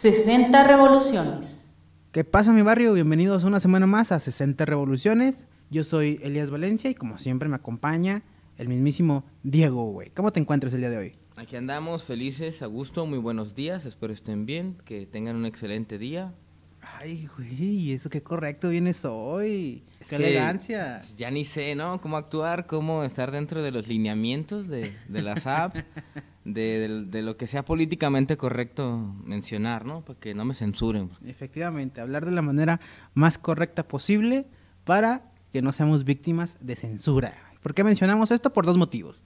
60 revoluciones. ¿Qué pasa mi barrio? Bienvenidos una semana más a 60 revoluciones. Yo soy Elías Valencia y como siempre me acompaña el mismísimo Diego, güey. ¿Cómo te encuentras el día de hoy? Aquí andamos felices, a gusto, muy buenos días, espero estén bien, que tengan un excelente día. Ay, güey, eso qué correcto vienes hoy. Es qué que elegancia. Ya ni sé, ¿no? Cómo actuar, cómo estar dentro de los lineamientos de, de las apps, de, de- de lo que sea políticamente correcto mencionar, ¿no? Para que no me censuren. Efectivamente, hablar de la manera más correcta posible para que no seamos víctimas de censura. ¿Por qué mencionamos esto? Por dos motivos.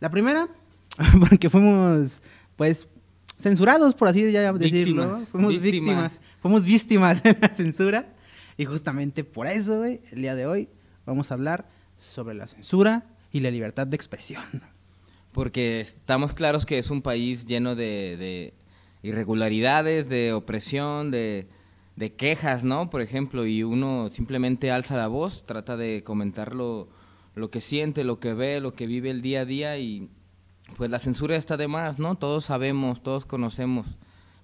La primera, porque fuimos, pues, censurados, por así decirlo. Víctimas, Fuimos víctimas. víctimas. Fuimos víctimas de la censura. Y justamente por eso, güey, el día de hoy vamos a hablar sobre la censura y la libertad de expresión. Porque estamos claros que es un país lleno de, de irregularidades, de opresión, de, de quejas, ¿no? Por ejemplo, y uno simplemente alza la voz, trata de comentar lo, lo que siente, lo que ve, lo que vive el día a día y pues la censura está de más, ¿no? Todos sabemos, todos conocemos,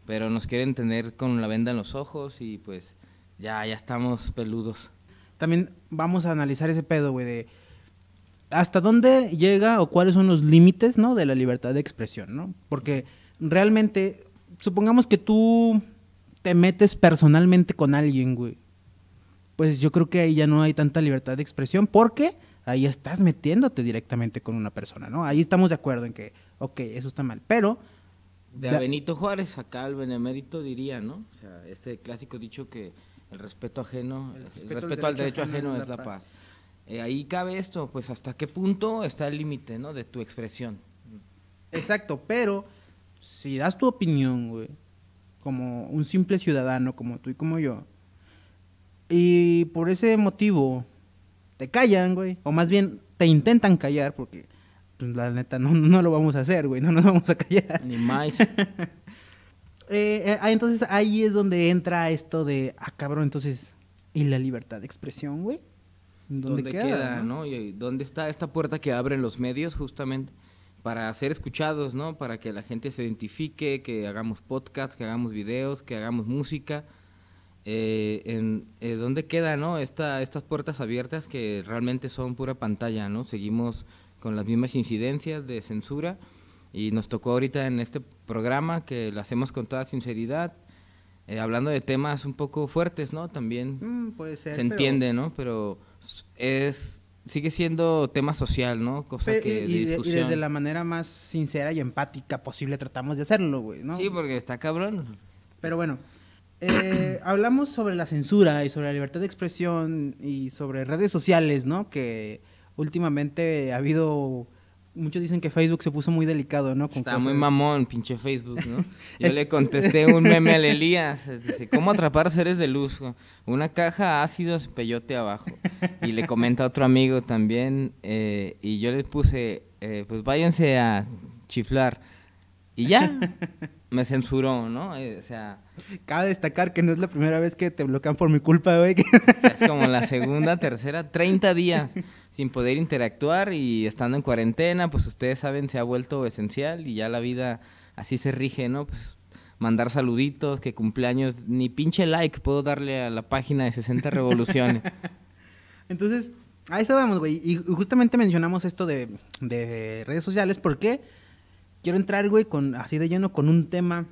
pero nos quieren tener con la venda en los ojos y pues ya, ya estamos peludos. También vamos a analizar ese pedo, güey, de hasta dónde llega o cuáles son los límites, ¿no? De la libertad de expresión, ¿no? Porque realmente, supongamos que tú te metes personalmente con alguien, güey. Pues yo creo que ahí ya no hay tanta libertad de expresión porque ahí estás metiéndote directamente con una persona, ¿no? Ahí estamos de acuerdo en que, ok, eso está mal. Pero, De a Benito Juárez, acá el benemérito diría, ¿no? O sea, este clásico dicho que el respeto ajeno, el respeto, al derecho ajeno es la paz. Eh, ahí cabe esto, pues hasta qué punto está el límite, ¿no? De tu expresión. Exacto, pero si das tu opinión, güey, como un simple ciudadano, como tú y como yo, y por ese motivo te callan, güey, o más bien te intentan callar, porque pues, la neta no, no lo vamos a hacer, güey, no nos vamos a callar. Ni más. Eh, eh, ah, entonces ahí es donde entra esto de, ah, cabrón, entonces, ¿y la libertad de expresión, güey? ¿Dónde, ¿Dónde queda, queda, no? Y dónde está esta puerta que abren los medios justamente para ser escuchados, ¿no? Para que la gente se identifique, que hagamos podcast, que hagamos videos, que hagamos música. Eh, en, eh, ¿Dónde queda, no? Esta, estas puertas abiertas que realmente son pura pantalla, ¿no? Seguimos con las mismas incidencias de censura y nos tocó ahorita en este programa que lo hacemos con toda sinceridad, eh, hablando de temas un poco fuertes, ¿no? También Mm, puede ser. se pero- entiende, ¿no? Pero es sigue siendo tema social, ¿no? Cosa Pe- que y, de de- y discusión. desde la manera más sincera y empática posible tratamos de hacerlo, güey, ¿no? Sí, porque está cabrón. Pero bueno, eh, hablamos sobre la censura y sobre la libertad de expresión y sobre redes sociales, ¿no? Que últimamente ha habido, muchos dicen que Facebook se puso muy delicado, ¿no? Con Está muy mamón, pinche Facebook, ¿no? Yo le contesté un meme al Elías, dice, ¿cómo atrapar seres de luz? Una caja ácidos, peyote abajo. Y le comenta a otro amigo también, eh, y yo le puse, eh, pues váyanse a chiflar. Y ya, me censuró, ¿no? Eh, o sea... Cabe destacar que no es la primera vez que te bloquean por mi culpa, güey. que- O sea, es como la segunda, tercera, 30 días sin poder interactuar y estando en cuarentena, pues ustedes saben, se ha vuelto esencial y ya la vida así se rige, ¿no? Pues mandar saluditos, que cumpleaños, ni pinche like puedo darle a la página de 60 revoluciones. Entonces, a eso vamos, güey. Y justamente mencionamos esto de, de redes sociales porque quiero entrar, güey, con, así de lleno con un tema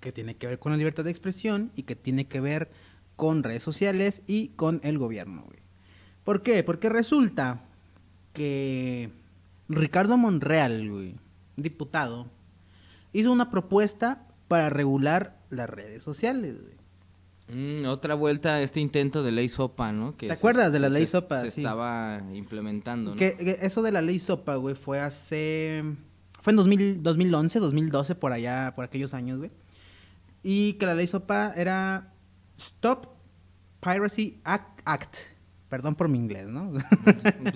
que tiene que ver con la libertad de expresión y que tiene que ver con redes sociales y con el gobierno, güey. ¿Por qué? Porque resulta que Ricardo Monreal, güey, diputado, hizo una propuesta para regular las redes sociales, güey. Mm, otra vuelta a este intento de ley SOPA, ¿no? Que ¿Te se- acuerdas de la se- ley SOPA? Se Sí. estaba implementando, ¿no? Que, que eso de la ley SOPA, güey, fue hace... Fue en 2000, 2011, 2012, por allá, por aquellos años, güey. Y que la ley SOPA era Stop Piracy Act. Act. Perdón por mi inglés, ¿no?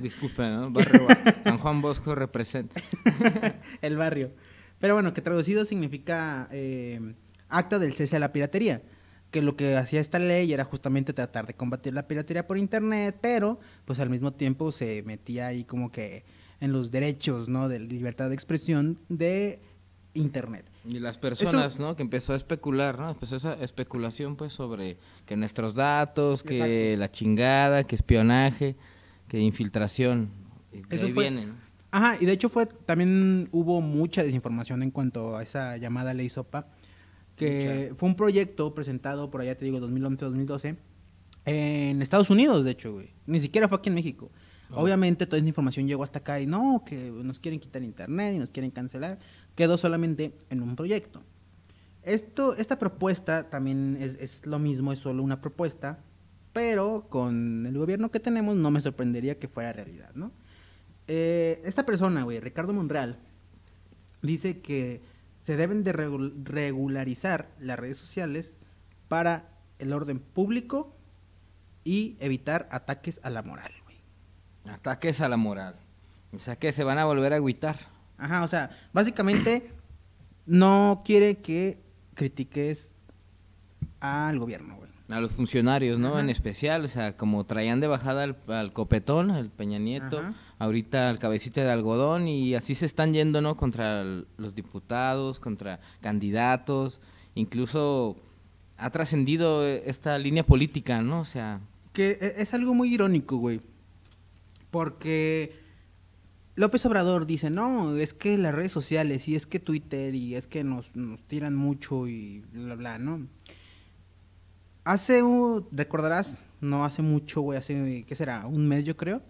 Disculpe, ¿no? Barrio San Juan Bosco representa. El barrio. Pero bueno, que traducido significa eh, acta del cese a la piratería. Que lo que hacía esta ley era justamente tratar de combatir la piratería por internet, pero pues al mismo tiempo se metía ahí como que en los derechos, ¿no? De libertad de expresión de Internet. Y las personas, ¿no? Que empezó a especular, ¿no? Empezó esa especulación, pues, sobre que nuestros datos, que Exacto. la chingada, que espionaje, que infiltración. Y de Eso ahí fue- viene, ¿no? Ajá, y de hecho fue, también hubo mucha desinformación en cuanto a esa llamada ley SOPA, que fue un proyecto presentado por allá, te digo, 2011-2012, en Estados Unidos, de hecho, güey. Ni siquiera fue aquí en México. Obviamente toda esa información llegó hasta acá y no, que nos quieren quitar internet y nos quieren cancelar. Quedó solamente en un proyecto. Esto, esta propuesta también es, lo mismo, es solo una propuesta, pero con el gobierno que tenemos no me sorprendería que fuera realidad, ¿no? Eh, esta persona, güey, Ricardo Monreal, dice que se deben de regu- regularizar las redes sociales para el orden público y evitar ataques a la moral. Ataques a la moral. O sea, que se van a volver a agüitar. Ajá, o sea, básicamente no quiere que critiques al gobierno, güey. A los funcionarios, ¿no? Ajá. En especial, o sea, como traían de bajada al, al copetón, al Peña Nieto, Ajá. ahorita al cabecita de algodón, y así se están yendo, ¿no? Contra el- los diputados, contra candidatos, incluso ha trascendido eh, esta línea política, ¿no? O sea, Que e- es algo muy irónico, güey. Porque López Obrador dice, no, es que las redes sociales y es que Twitter y es que nos, nos tiran mucho y bla, bla, ¿no? Hace, un- recordarás, no hace mucho, güey, hace, ¿qué será? Un mes yo creo.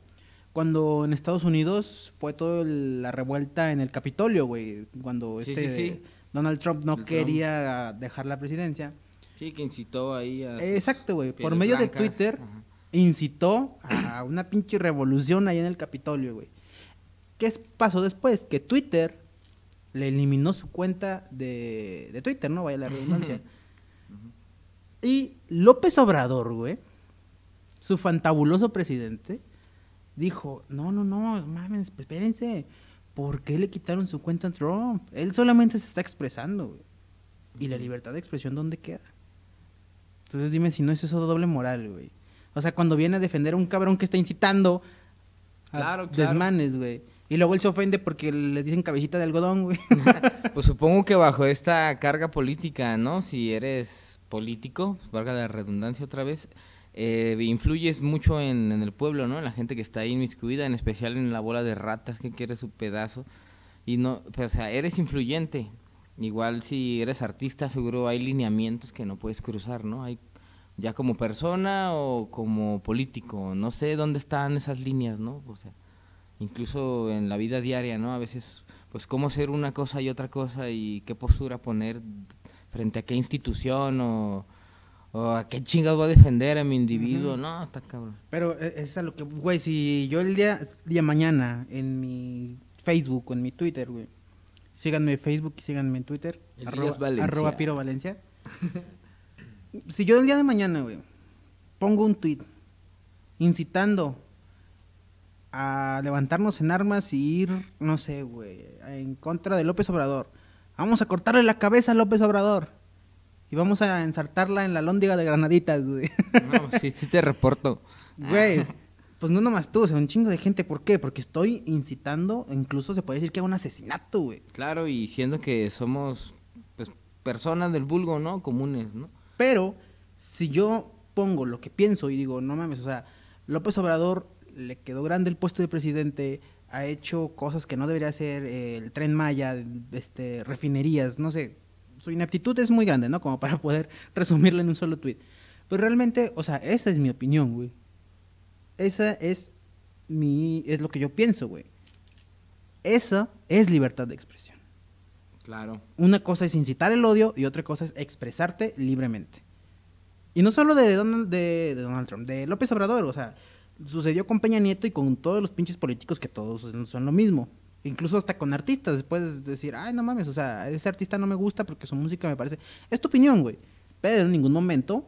Cuando en Estados Unidos fue toda la revuelta en el Capitolio, güey. Cuando Sí, este sí, sí. Donald Trump no El Trump. quería dejar la presidencia. sí, que incitó ahí a... Exacto, güey. Por medio blancas, de Twitter ajá. Incitó a una pinche revolución ahí en el Capitolio, güey. ¿Qué pasó después? Que Twitter le eliminó su cuenta de, de Twitter, ¿no? Vaya la redundancia. y López Obrador, güey, su fantabuloso presidente, dijo, no, no, no, mames, espérense. ¿Por qué le quitaron su cuenta a Trump? Él solamente se está expresando, güey. ¿Y la libertad de expresión dónde queda? Entonces dime si no es eso doble moral, güey. O sea, cuando viene a defender a un cabrón que está incitando a Claro, claro. desmanes, güey. Y luego él se ofende porque le dicen cabecita de algodón, güey. Pues supongo que bajo esta carga política, ¿no? Si eres político, pues, valga la redundancia otra vez, eh, influyes mucho en, en el pueblo, ¿no? En la gente que está ahí inmiscuida, en especial en la bola de ratas que quiere su pedazo. Y no, pues, o sea, eres influyente. Igual si eres artista, seguro hay lineamientos que no puedes cruzar, ¿no? Hay ya como persona o como político, no sé dónde están esas líneas, ¿no? O sea, incluso en la vida diaria, ¿no? A veces, pues, cómo ser una cosa y otra cosa y qué postura poner frente a qué institución o, o a qué chingas voy a defender a mi individuo, no, está cabrón. Pero eh, es a lo que, güey, si yo el día, día mañana en mi Facebook o en mi Twitter, güey, síganme en Facebook y síganme en Twitter, arroba, arroba Piro Valencia. si yo el día de mañana, güey, pongo un tweet incitando a levantarnos en armas y ir, no sé, güey, en contra de López Obrador. Vamos a cortarle la cabeza a López Obrador. Y vamos a ensartarla en la lóndiga de granaditas, güey. No, sí, sí te reporto. Güey, pues no nomás tú, o sea, un chingo de gente. ¿Por qué? Porque estoy incitando, incluso se puede decir que a un asesinato, güey. Claro, y siendo que somos, pues, personas del vulgo, ¿no? Comunes, ¿no? Pero si yo pongo lo que pienso y digo, no mames, o sea, López Obrador le quedó grande el puesto de presidente, ha hecho cosas que no debería hacer, el tren Maya, este, refinerías, no sé. Su ineptitud es muy grande, ¿no? Como para poder resumirlo en un solo tweet. Pero realmente, o sea, esa es mi opinión, güey. Esa es mi, es lo que yo pienso, güey. Esa es libertad de expresión. Claro. Una cosa es incitar el odio y otra cosa es expresarte libremente. Y no solo de Donald, de, de Donald Trump, de López Obrador, o sea, sucedió con Peña Nieto y con todos los pinches políticos que todos son- lo mismo. Incluso hasta con artistas, puedes decir, ay, no mames, o sea, ese artista no me gusta porque su música me parece... Es tu opinión, güey. Pero en ningún momento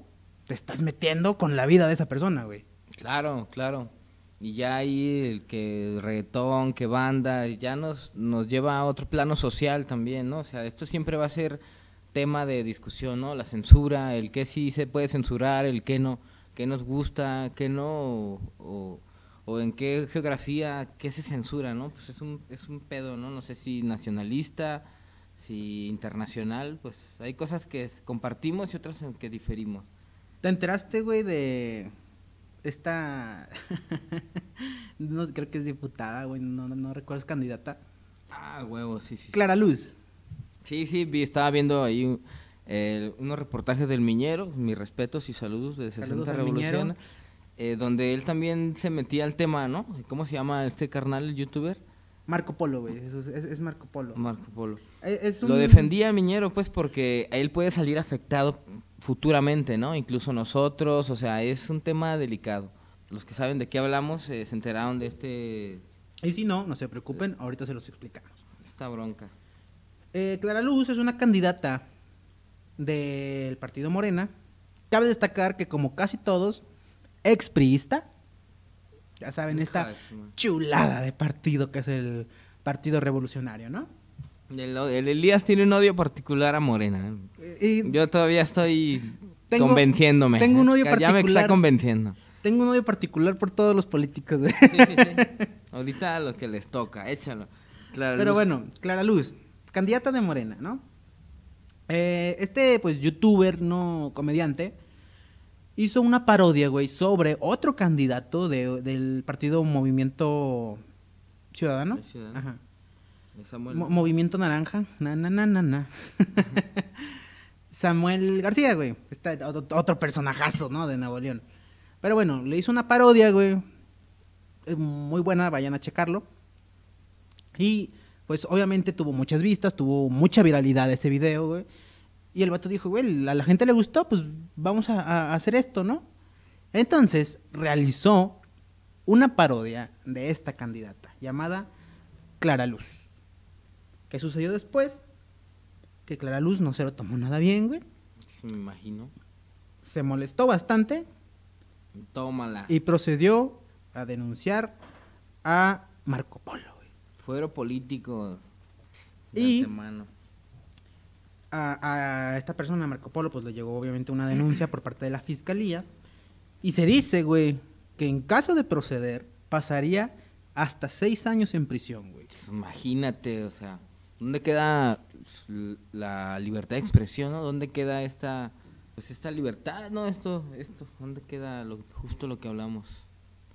te estás metiendo con la vida de esa persona, güey. Claro, claro. Y ya ahí el que reggaetón, que banda, ya nos, nos lleva a otro plano social también, ¿no? O sea, esto siempre va a ser tema de discusión, ¿no? La censura, el que sí se puede censurar, el que no, qué nos gusta, qué no, o, o en qué geografía, qué se censura, ¿no? Pues es un, es un pedo, ¿no? No sé si nacionalista, si internacional, pues hay cosas que compartimos y otras en que diferimos. ¿Te enteraste, güey, de esta... no, creo que es diputada, güey, no, no, no recuerdo, es candidata. Ah, huevo, sí, sí. Clara Luz. Sí, sí, vi- estaba viendo ahí el- unos reportajes del Miñero, mis respetos y saludos de 60 Saludos al Revolución, Miñero. eh, donde él también se metía al tema, ¿no? ¿Cómo se llama este carnal, el youtuber? Marco Polo, güey, es, es- es Marco Polo. Marco Polo. Es- es Lo defendía Miñero, pues, porque él puede salir afectado futuramente, ¿no? Incluso nosotros, o sea, es un tema delicado. Los que saben de qué hablamos eh, se enteraron de este Y si no, no se preocupen, ahorita se los explicamos. esta bronca. Eh, Clara Luz es una candidata del partido Morena. Cabe destacar que como casi todos, expriista. Ya saben, esta chulada de partido que es el Partido Revolucionario, ¿no? El, el Elías tiene un odio particular a Morena. ¿eh? Eh, Y Yo todavía estoy Tengo- convenciéndome. tengo un odio Ya me particular. está convenciendo. tengo un odio particular por todos los políticos. güey. Sí, sí, sí. Ahorita lo que les toca, échalo. Clara Pero Luz. bueno, Clara Luz, candidata de Morena, ¿no? Eh, este, pues, youtuber, no comediante, hizo una parodia, güey, sobre otro candidato de- del partido Movimiento Ciudadano. Ciudadano. Ajá. Samuel. Mo- Movimiento Naranja. Na, na, na, na, na. Samuel García, güey. Está otro, personajazo, ¿no? De Nuevo León. Pero bueno, le hizo una parodia, güey. Eh, Muy buena, vayan a checarlo. Y pues obviamente tuvo muchas vistas, tuvo mucha viralidad ese video, güey. Y el vato dijo, güey, a la gente le gustó, pues vamos a, a hacer esto, ¿no? Entonces realizó una parodia de esta candidata llamada Clara Luz. ¿Qué sucedió después? Que Clara Luz no se lo tomó nada bien, güey. Sí, me imagino. Se molestó bastante Tómala. y procedió a denunciar a Marco Polo, güey. Fuero político. De Y- antemano. a, a esta persona, Marco Polo, pues le llegó obviamente una denuncia por parte de la fiscalía. Y se dice, güey, que en caso de proceder, pasaría hasta seis años en prisión, güey. Pues, Imagínate, o sea, ¿dónde queda la libertad de expresión, no? ¿Dónde queda esta, pues esta libertad, no? Esto, esto, ¿dónde queda lo, justo lo que hablamos?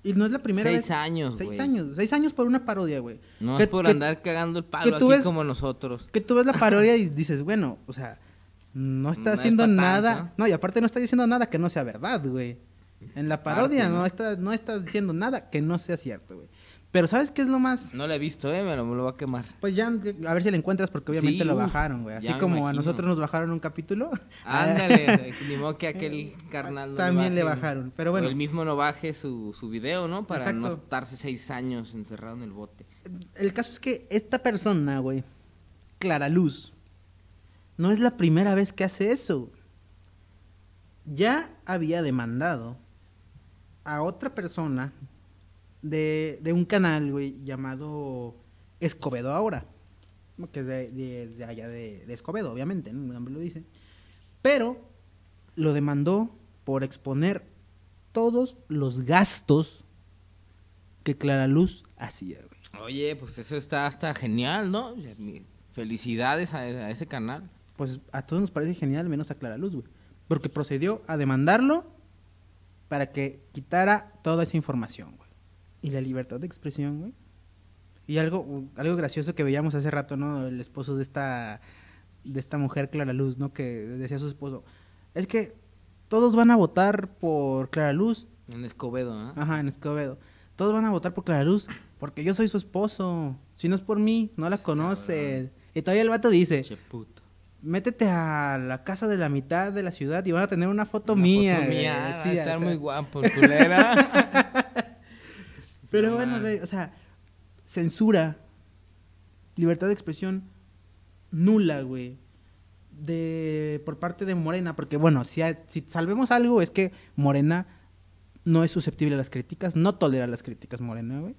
Y no es la primera Seis vez. años, Seis años. Seis años por una parodia, güey. No Que- es por que- andar cagando el palo aquí ves- como nosotros. Que tú ves la parodia y dices, bueno, o sea, no está No haciendo nada. tanto. No, y aparte no está diciendo nada que no sea verdad, güey. En la parodia ¿no? está, no está diciendo nada que no sea cierto, güey. Pero ¿sabes qué es lo más? No lo he visto, ¿eh? Me lo, me lo va a quemar. Pues ya, a ver si lo encuentras, porque obviamente Sí, lo bajaron, güey. Así como a nosotros nos bajaron un capítulo. Ándale, ni modo que aquel carnal no También le baje, bajaron, pero o bueno. él mismo no baje su, su video, ¿no? Para no Exacto. estarse seis años encerrado en el bote. El caso es que esta persona, güey, Clara Luz, no es la primera vez que hace eso. Ya había demandado a otra persona de, de un canal, güey, llamado Escobedo ahora. Que es de, de- de allá de, Escobedo, obviamente, ¿no? El nombre lo dice. Pero lo demandó por exponer todos los gastos que Clara Luz hacía, güey. Oye, pues eso está hasta genial, ¿no? Felicidades a, a ese canal. Pues a todos nos parece genial, menos a Clara Luz, güey. Porque procedió a demandarlo para que quitara toda esa información, güey. Y la libertad de expresión, güey. Y algo, algo gracioso que veíamos hace rato, ¿no? El esposo de esta, de esta mujer, Clara Luz, ¿no? Que decía a su esposo, es que todos van a votar por Clara Luz. En Escobedo, ¿no? Ajá, en Escobedo. Todos van a votar por Clara Luz porque yo soy su esposo. Si no es por mí, no la conoce. Y todavía el vato dice, Che puto. métete a la casa de la mitad de la ciudad y van a tener una foto Una mía. foto mía, va a Sí, estar o sea, muy guapo, culera. Pero No bueno, güey, o sea, censura, libertad de expresión nula, güey, de por parte de Morena, porque bueno, si, si salvemos algo es que Morena no es susceptible a las críticas, no tolera las críticas Morena, güey.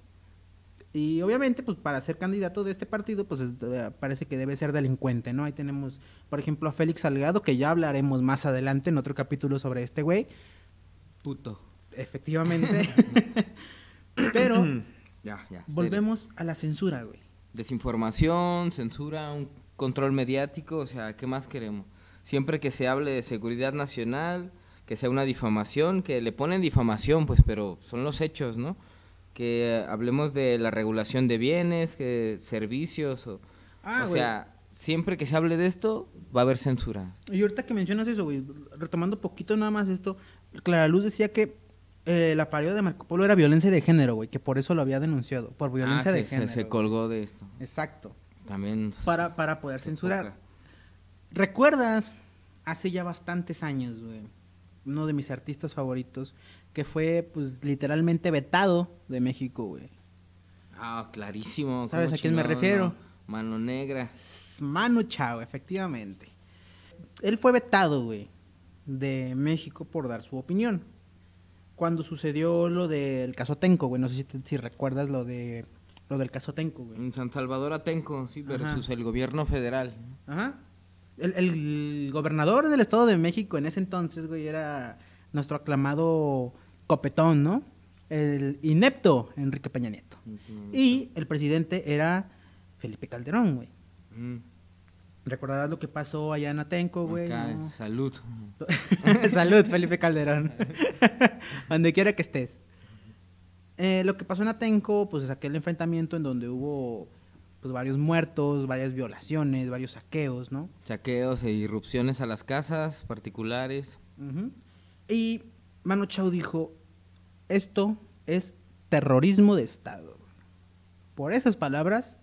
Y obviamente, pues para ser candidato de este partido, pues es- eh, parece que debe ser delincuente, ¿no? Ahí tenemos, por ejemplo, a Félix Salgado, que ya hablaremos más adelante en otro capítulo sobre este güey. Puto. Efectivamente. Pero Ya, ya. serio. volvemos a la censura, güey. Desinformación, censura, un control mediático, o sea, ¿qué más queremos? Siempre que se hable de seguridad nacional, que sea una difamación, que le ponen difamación, pues, pero son los hechos, ¿no? Que hablemos de la regulación de bienes, que servicios, o, Ah, o güey. sea, siempre que se hable de esto, va a haber censura. Y ahorita que mencionas eso, güey, retomando poquito nada más esto, Clara Luz decía que eh, la parodia de Marco Polo era violencia de género, güey, que por eso lo había denunciado, por violencia Ah, de se, se- género. se güey. colgó de esto. Exacto. También. Para, para poder censurar. ¿Recuerdas hace ya bastantes años, güey? Uno de mis artistas favoritos, que fue, pues, literalmente vetado de México, güey. Ah, clarísimo. ¿Sabes ¿cómo a quién me refiero? no? Mano negra. Manu Chao, efectivamente. Él fue vetado, güey, de México por dar su opinión. Cuando sucedió lo del caso Tenco, güey, no sé si, te- si recuerdas lo de lo del caso Tenco, güey. En San Salvador Atenco, sí, versus el gobierno federal. Ajá. El, el gobernador del Estado de México en ese entonces, güey, era nuestro aclamado copetón, ¿no? El inepto Enrique Peña Nieto. Y el presidente era Felipe Calderón, güey. Mm, ¿Recordarás lo que pasó allá en Atenco, güey? Salud. Salud, Felipe Calderón. donde quiera que estés. Eh, lo que pasó en Atenco, pues es aquel enfrentamiento en donde hubo pues varios muertos, varias violaciones, varios saqueos, ¿no? Saqueos e irrupciones a las casas particulares. Y Manu Chao dijo, esto es terrorismo de Estado. Por esas palabras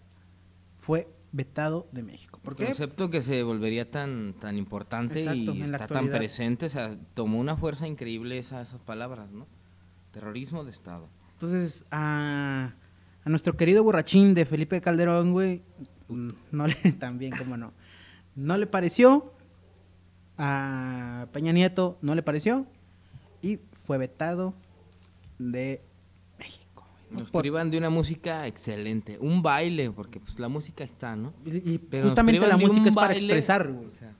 fue vetado de México. ¿Por qué? Concepto que se volvería tan, tan importante Exacto, y está tan presente, o sea, tomó una fuerza increíble esa- esas palabras, ¿no? Terrorismo de Estado. Entonces, a, a nuestro querido borrachín de Felipe Calderón, güey, no le, también, cómo no, no le pareció, a Peña Nieto no le pareció, y fue vetado de. Nos Por- privan de una música excelente, un baile, porque pues la música está, ¿no? y, y Pero nos justamente la música es para baile, expresar, güey. o sea,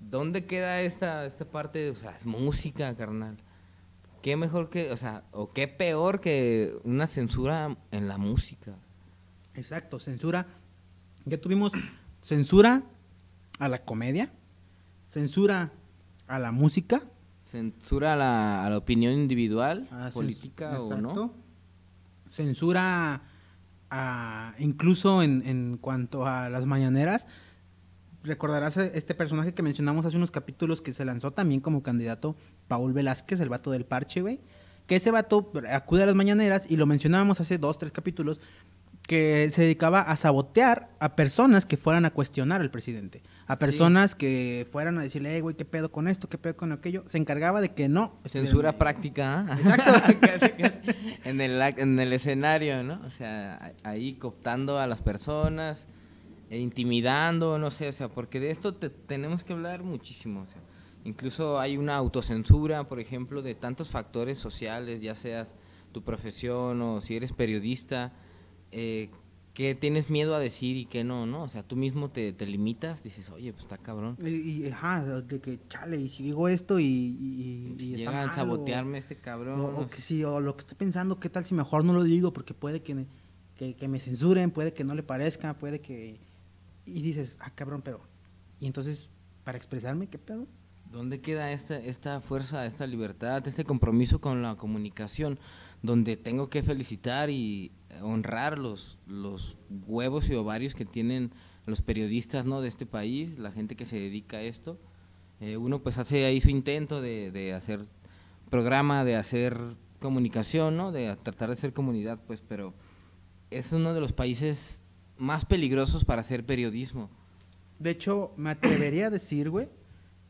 ¿Dónde queda esta, esta parte? O sea, es música, carnal. ¿Qué mejor que, o sea, o qué peor que una censura en la música? Exacto, censura. Ya tuvimos censura a la comedia, censura a la música, Censura a la, a la opinión individual, a cens- política o no. Ah. Censura a, incluso en, en cuanto a las mañaneras. Recordarás a este personaje que mencionamos hace unos capítulos que se lanzó también como candidato, Paul Velázquez, el vato del parche, güey. Que ese vato acude a las mañaneras y lo mencionábamos hace dos, tres capítulos, que se dedicaba a sabotear a personas que fueran a cuestionar al presidente. A personas que fueran a decirle, "Eh, güey, ¿qué pedo con esto? ¿Qué pedo con aquello? Se encargaba de que no. Censura práctica. ¿ah? Exacto. En, el, en el escenario, ¿no? O sea, ahí cooptando a las personas, e intimidando, no sé, o sea, porque de esto te- tenemos que hablar muchísimo. O sea, incluso hay una autocensura, por ejemplo, de tantos factores sociales, ya seas tu profesión o si eres periodista, eh, que tienes miedo a decir y que no, ¿no? O sea, tú mismo te, te limitas, dices, oye, pues está cabrón. Y, y, ajá, de que chale, y si digo esto y, y, y Si está llega a sabotearme este cabrón. O, o o que si, o lo que estoy pensando, ¿qué tal si mejor no lo digo? Porque puede que, me- que, que me censuren, puede que no le parezca, puede que... Y dices, ah, cabrón, pero... Y entonces, para expresarme, ¿qué pedo? ¿Dónde queda esta, esta fuerza, esta libertad, este compromiso con la comunicación? Donde tengo que felicitar y honrar los, los huevos y ovarios que tienen los periodistas ¿no? de este país, la gente que se dedica a esto. Eh, uno pues hace ahí su intento de, de hacer programa, de hacer comunicación, ¿no? de tratar de hacer comunidad, pues, pero es uno de los países más peligrosos para hacer periodismo. De hecho, me atrevería a decir, güey,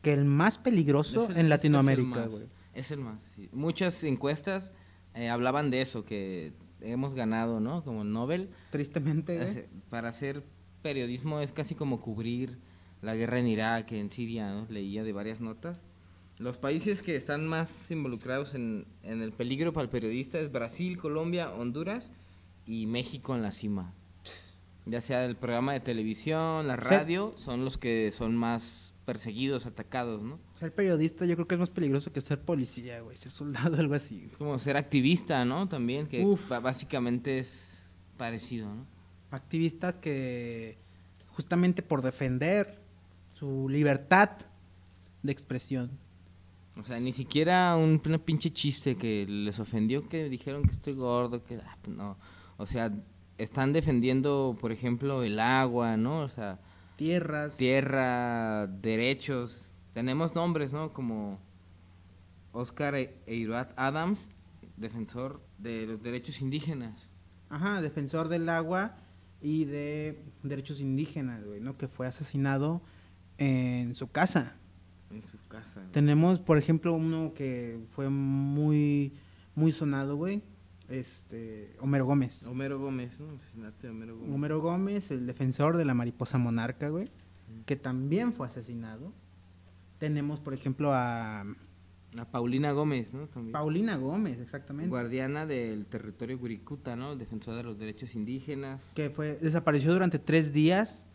que el más peligroso el- en Latinoamérica, güey. Es el más. sí. Muchas encuestas eh, hablaban de eso, que hemos ganado, ¿no? Como Nobel. Tristemente. Hace- Para hacer periodismo es casi como cubrir la guerra en Irak, en Siria, ¿no? Leía de varias notas. Los países que están más involucrados en, en el peligro para el periodista es Brasil, Colombia, Honduras y México en la cima. Ya sea el programa de televisión, la radio, son los que son más perseguidos, atacados, ¿no? Ser periodista yo creo que es más peligroso que ser policía, güey, ser soldado, algo así. güey. Como ser activista, ¿no? También, que Uf. básicamente es parecido, ¿no? Activistas que justamente por defender su libertad de expresión. O sea, ni siquiera un una pinche chiste que les ofendió que dijeron que estoy gordo, que ah, no. O sea, están defendiendo, por ejemplo, el agua, ¿no? O sea, Tierras. tierra, derechos. Tenemos nombres, ¿no? Como Oscar E- Eirat Adams, defensor de los derechos indígenas. Ajá, defensor del agua y de derechos indígenas, güey, ¿no? Que fue asesinado en su casa. En su casa. güey. Tenemos, por ejemplo, uno que fue muy, muy sonado, güey. Este, Homero Gómez. Homero Gómez, ¿no? Asesinato de Homero Gómez. Homero Gómez, el defensor de la mariposa monarca, güey, que también fue asesinado. Tenemos, por ejemplo, a A Paulina Gómez, ¿no? También. Paulina Gómez, exactamente, Guardiana del territorio Wirikuta, ¿no? Defensora de los derechos indígenas. que fue desapareció durante tres días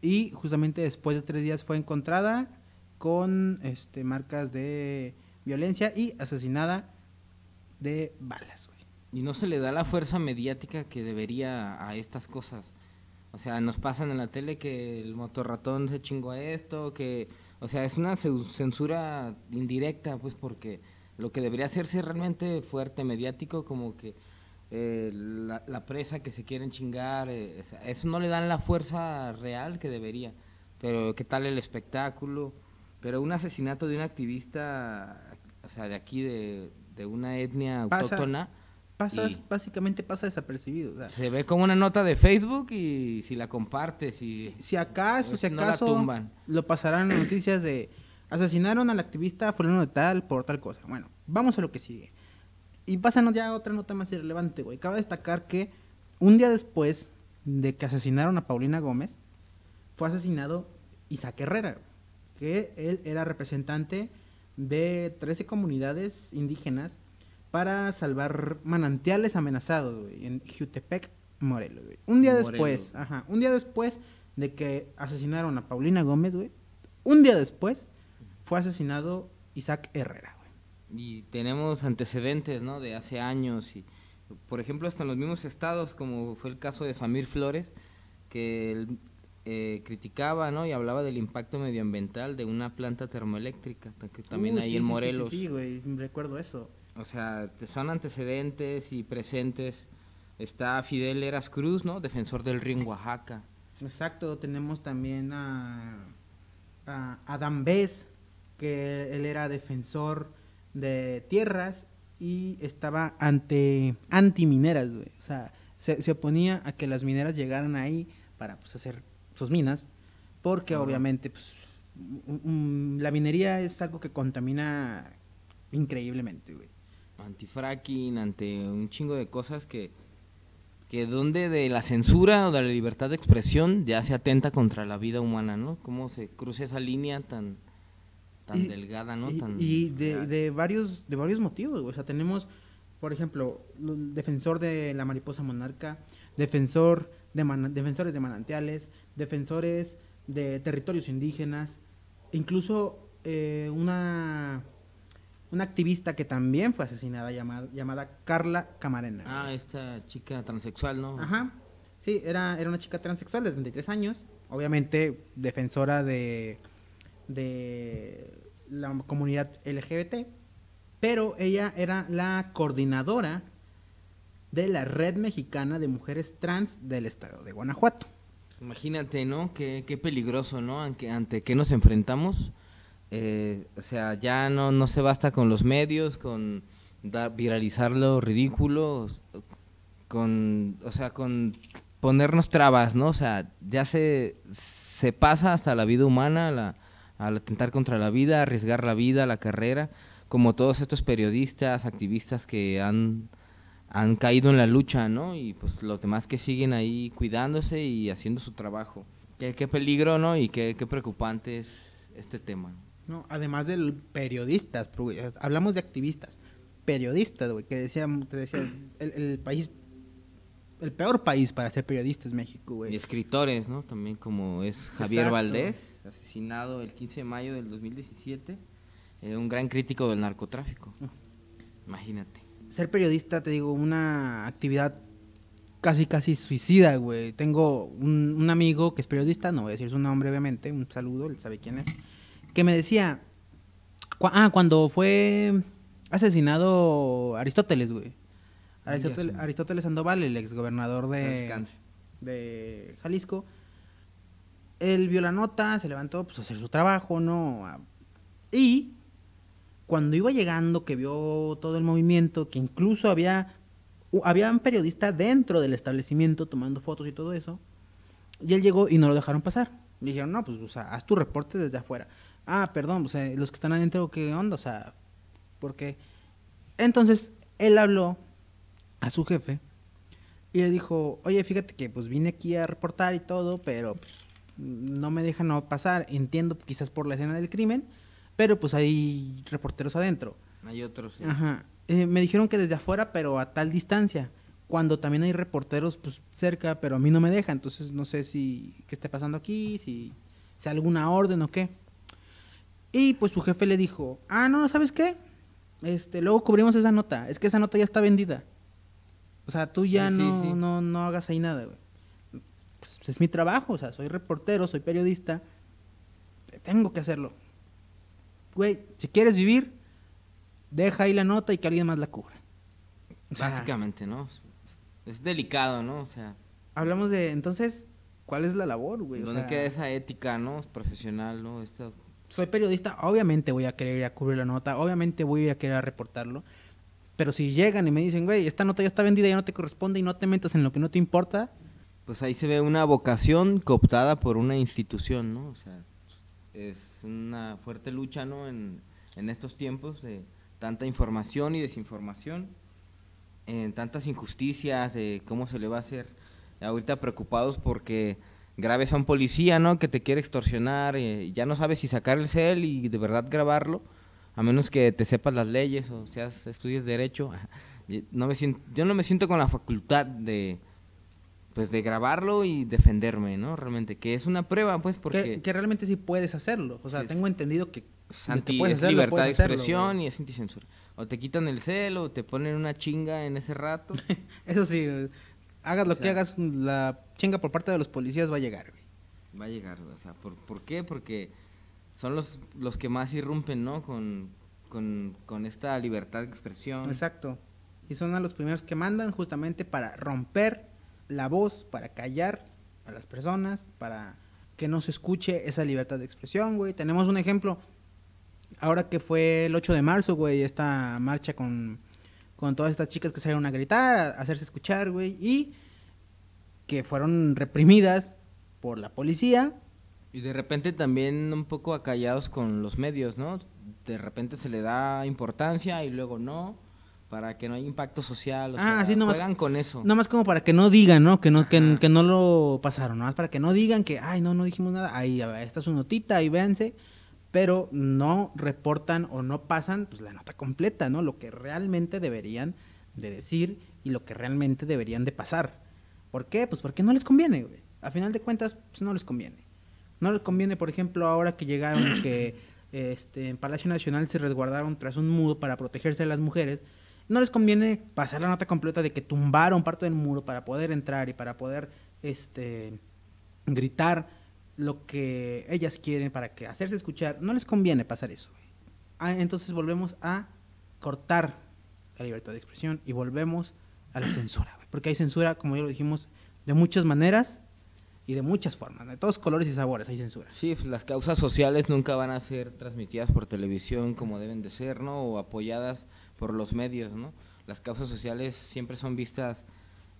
y justamente después de tres días fue encontrada con este marcas de violencia y asesinada de balas, güey. Y no se le da la fuerza mediática que debería a estas cosas. O sea, nos pasan en la tele que el motorratón se chingó a esto, que... O sea, es una censura indirecta, pues, porque lo que debería hacerse realmente fuerte, mediático, como que eh, la, la presa que se quieren chingar, eh, eso no le dan la fuerza real que debería. Pero, ¿qué tal el espectáculo? Pero un asesinato de un activista, o sea, de aquí, de, de una etnia autóctona... Pasa, Y- básicamente pasa desapercibido. o sea, Se ve como una nota de Facebook y si la compartes y... si acaso, Pues si acaso lo pasarán en noticias de asesinaron al activista fulano de tal por tal cosa. Bueno, vamos a lo que sigue. Y pasan ya a otra nota más irrelevante, güey. Cabe destacar que un día después de que asesinaron a Paulina Gómez, fue asesinado Isaac Herrera, que él era representante de 13 comunidades indígenas para salvar manantiales amenazados, güey, en Jutepec, Morelos, güey. Un día Morelos. después, ajá, un día después de que asesinaron a Paulina Gómez, güey, un día después fue asesinado Isaac Herrera, güey. Y tenemos antecedentes, ¿no? De hace años y... Por ejemplo, hasta en los mismos estados, como fue el caso de Samir Flores, que él eh, criticaba, ¿no? Y hablaba del impacto medioambiental de una planta termoeléctrica, que también Uh, hay sí, en sí, Morelos. Sí, sí, güey, recuerdo eso. O sea, son antecedentes y presentes. Está Fidel Eras Cruz, ¿no? Defensor del río en Oaxaca. Exacto, tenemos también a, a Adam Bess, que él era defensor de tierras y estaba ante antimineras, güey. O sea, se, se oponía a que las mineras llegaran ahí para pues, hacer sus minas, porque obviamente pues, la minería es algo que contamina increíblemente, güey. Antifracking, ante un chingo de cosas que, que donde de la censura o de la libertad de expresión ya se atenta contra la vida humana, ¿no? Cómo se cruza esa línea tan, tan Y- delgada, ¿no? Y, Tan y de, de varios de varios motivos, o sea, tenemos, por ejemplo, el defensor de la mariposa monarca, defensor de mana- defensores de manantiales, defensores de territorios indígenas, incluso eh, una una activista que también fue asesinada llamada, llamada Carla Camarena. Ah, esta chica transexual, ¿no? Ajá. Sí, era, era una chica transexual de 33 años, obviamente defensora de, de la comunidad LGBT, pero ella era la coordinadora de la Red Mexicana de Mujeres Trans del Estado de Guanajuato. Pues imagínate, ¿no? Qué, qué peligroso, ¿no? Ante, ante qué nos enfrentamos. Eh, o sea, ya no, no se basta con los medios, con dar, viralizar lo ridículo, con, o sea, con ponernos trabas, ¿no? O sea, ya se, se pasa hasta la vida humana, la, al atentar contra la vida, arriesgar la vida, la carrera, como todos estos periodistas, activistas que han, han caído en la lucha, ¿no? Y pues los demás que siguen ahí cuidándose y haciendo su trabajo. Qué, qué peligro, ¿no? Y qué, qué preocupante es este tema. ¿No? Además de periodistas, güey, hablamos de activistas, periodistas, güey, que decía, te decía, el, el país, el peor país para ser periodista es México, Y escritores, ¿no? También como es Javier Exacto. Valdés, asesinado el 15 de mayo del 2017, eh, un gran crítico del narcotráfico. Imagínate. Ser periodista, te digo, una actividad casi, casi suicida, güey. Tengo un, un amigo que es periodista, no voy a decir su nombre, obviamente, un saludo, él sabe quién es, que me decía, cu- ah, cuando fue asesinado Aristóteles, güey. Aristóteles, Aristóteles Sandoval, el exgobernador de, de Jalisco. Él vio la nota, se levantó pues, a hacer su trabajo, ¿no? Y cuando iba llegando, que vio todo el movimiento, que incluso había, había un periodista dentro del establecimiento tomando fotos y todo eso, y él llegó y no lo dejaron pasar. Le dijeron, no, pues, o sea, haz tu reporte desde afuera. Ah, perdón, o sea, los que están adentro, ¿qué onda? O sea, ¿por qué? Entonces, él habló a su jefe y le dijo, oye, fíjate que pues vine aquí a reportar y todo, pero pues, no me dejan no pasar. Entiendo quizás por la escena del crimen, pero pues hay reporteros adentro. Hay otros. sí. Ajá. Eh, me dijeron que desde afuera, pero a tal distancia. Cuando también hay reporteros pues cerca, pero a mí no me deja. Entonces no sé si qué esté pasando aquí, si, si alguna orden o qué. Y pues su jefe le dijo, ah, no, ¿sabes qué? Este, luego cubrimos esa nota. Es que esa nota ya está vendida. O sea, tú ya Sí, no, sí. no, no hagas ahí nada, güey. Pues, es mi trabajo, o sea, soy reportero, soy periodista. Tengo que hacerlo. Güey, si quieres vivir, deja ahí la nota y que alguien más la cubra. O sea, Básicamente, ¿no? Es delicado, ¿no? O sea, hablamos de, entonces, ¿cuál es la labor, güey? O ¿dónde sea, queda esa ética, ¿no? Profesional, ¿no? Esta- soy periodista, obviamente voy a querer ir a cubrir la nota, obviamente voy a querer reportarlo. Pero si llegan y me dicen, güey, esta nota ya está vendida, ya no te corresponde y no te metas en lo que no te importa, Pues ahí se ve una vocación cooptada por una institución, ¿no? O sea, es una fuerte lucha, ¿no? En, en estos tiempos de tanta información y desinformación, en tantas injusticias, de cómo se le va a hacer. Ahorita preocupados porque grabes a un policía, ¿no? Que te quiere extorsionar, eh, ya no sabes si sacar el cel y de verdad grabarlo, a menos que te sepas las leyes o seas estudies derecho. Y No me siento, yo no me siento con la facultad de pues de grabarlo y defenderme, ¿no? Realmente, que es una prueba, pues, porque que, que realmente sí puedes hacerlo. O sea, Sí, tengo entendido que, anti- puedes es hacerlo, libertad de puedes expresión y es anticensura. O te quitan el cel o te ponen una chinga en ese rato. Eso sí, hagas lo O que hagas, la chinga por parte de los policías va a llegar, güey. Va a llegar, o sea, ¿por, por qué? Porque son los, los que más irrumpen, ¿no? Con, con, con esta libertad de expresión. Exacto. Y son a los primeros que mandan justamente para romper la voz, para callar a las personas, para que no se escuche esa libertad de expresión, güey. Tenemos un ejemplo, ahora que fue el 8 de marzo, güey, esta marcha con, con todas estas chicas que salieron a gritar, a hacerse escuchar, güey, y que fueron reprimidas por la policía. Y de repente también un poco acallados con los medios, ¿no? De repente se le da importancia y luego no, para que no haya impacto social. O Ah, sea, sí, nomás- juegan con eso. Nomás como para que no digan, ¿no? Que no, que, no lo pasaron, nomás para que no digan que, ay, no, no dijimos nada, ahí, a ver, esta es su notita, ahí véanse, pero no reportan o no pasan, pues, la nota completa, ¿no? Lo que realmente deberían de decir y lo que realmente deberían de pasar. ¿Por qué? Pues porque no les conviene, güey. A final de cuentas, pues no les conviene. No les conviene, por ejemplo, ahora que llegaron, que este, en Palacio Nacional se resguardaron tras un muro para protegerse de las mujeres. No les conviene pasar la nota completa de que tumbaron parte del muro para poder entrar y para poder este, gritar lo que ellas quieren para que hacerse escuchar. No les conviene pasar eso. Ah, entonces volvemos a cortar la libertad de expresión y volvemos a la censura. güey. Porque hay censura, como ya lo dijimos, de muchas maneras y de muchas formas. De todos colores y sabores hay censura. Sí, pues las causas sociales nunca van a ser transmitidas por televisión como deben de ser, ¿no? O apoyadas por los medios, ¿no? Las causas sociales siempre son vistas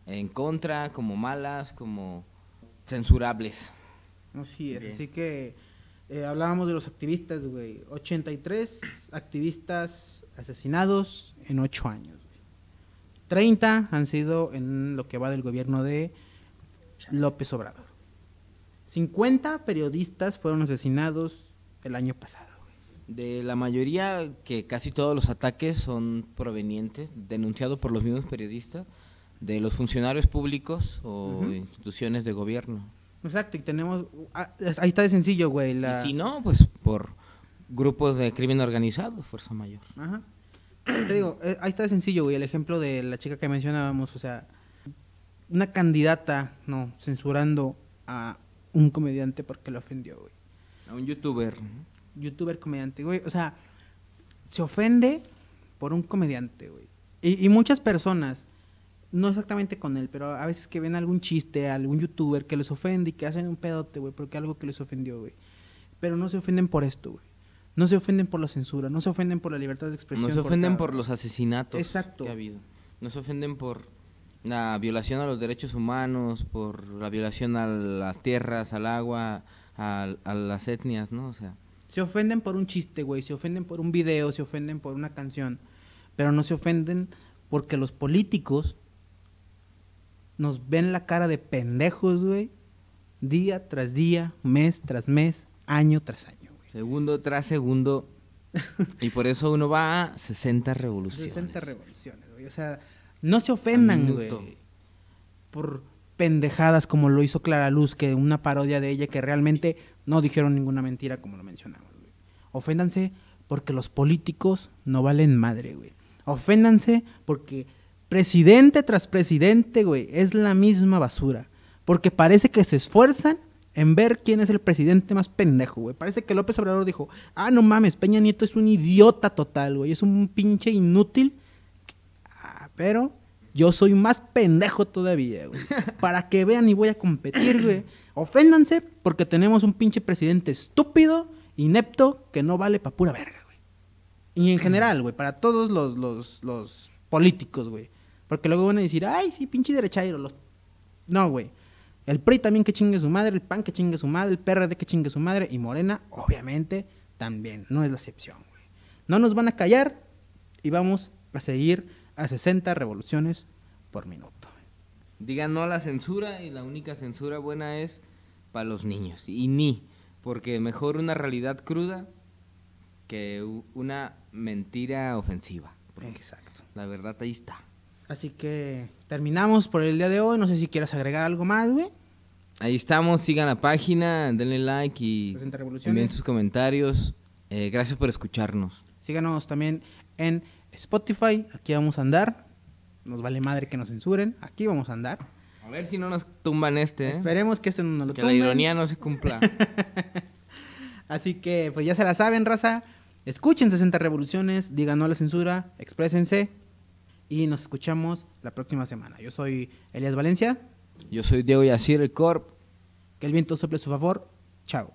en contra, como malas, como censurables. Así es, Bien. así que eh, hablábamos de los activistas, güey. 83 activistas asesinados en 8 años. güey. 30 han sido en lo que va del gobierno de López Obrador. 50 periodistas fueron asesinados el año pasado. De la mayoría, que casi todos los ataques son provenientes, denunciados por los mismos periodistas, de los funcionarios públicos o instituciones de gobierno. Exacto, y tenemos... ah, ahí está de sencillo, güey. La... Y si no, pues por grupos de crimen organizado, fuerza mayor. Ajá. Te digo, eh, ahí está de sencillo, güey, el ejemplo de la chica que mencionábamos, o sea, una candidata, no, censurando a un comediante porque lo ofendió, güey. A un youtuber. Youtuber comediante, güey. O sea, se ofende por un comediante, güey. Y, y muchas personas, no exactamente con él, pero a veces que ven algún chiste, algún youtuber que les ofende y que hacen un pedote, güey, porque algo que les ofendió, güey. Pero no se ofenden por esto, güey. No se ofenden por la censura, no se ofenden por la libertad de expresión. No se ofenden por los asesinatos Exacto. que ha habido. No se ofenden por la violación a los derechos humanos, por la violación a las tierras, al agua, a, a las etnias, ¿no? O sea, Se ofenden por un chiste, güey. Se ofenden por un video, se ofenden por una canción. Pero no se ofenden porque los políticos nos ven la cara de pendejos, güey. Día tras día, mes tras mes, año tras año, güey. segundo tras segundo. y por eso uno va a 60 revoluciones. 60 revoluciones, güey. O sea, no se ofendan, güey. Por pendejadas como lo hizo Clara Luz, que una parodia de ella que realmente no dijeron ninguna mentira como lo mencionamos, güey. Oféndanse porque los políticos no valen madre, güey. Oféndanse porque presidente tras presidente, güey, es la misma basura. Porque parece que se esfuerzan en ver quién es el presidente más pendejo, güey. Parece que López Obrador dijo, ah, no mames, Peña Nieto es un idiota total, güey. Es un pinche inútil. Ah, pero yo soy más pendejo todavía, güey. Para que vean y voy a competir, güey. Oféndanse porque tenemos un pinche presidente estúpido, inepto, que no vale pa' pura verga, güey. Y en general, güey, para todos los, los, los políticos, güey. Porque luego van a decir, ay, sí, pinche derechairo. Los... No, güey. El PRI también que chingue su madre, el PAN que chingue su madre, el PRD que chingue su madre y Morena, obviamente, también. No es la excepción, güey. No nos van a callar y vamos a seguir a 60 revoluciones por minuto. Digan no a la censura y la única censura buena es para los niños. Y ni, porque mejor una realidad cruda que una mentira ofensiva. Exacto. La verdad ahí está. Así que terminamos por el día de hoy. No sé si quieras agregar algo más, güey. Ahí estamos, sigan la página, denle like y 60 revoluciones. envíen sus comentarios. Eh, gracias por escucharnos. Síganos también en Spotify. Aquí vamos a andar. Nos vale madre que nos censuren. Aquí vamos a andar. A ver si no nos tumban este, ¿eh? Esperemos que este no nos lo que la tumben. ironía no se cumpla. Así que, pues ya se la saben, raza. Escuchen 60 revoluciones, digan no a la censura, exprésense y nos escuchamos la próxima semana. Yo soy Elias Valencia. Yo soy Diego Yacir, el Corp. Que el viento sople a su favor. Chao.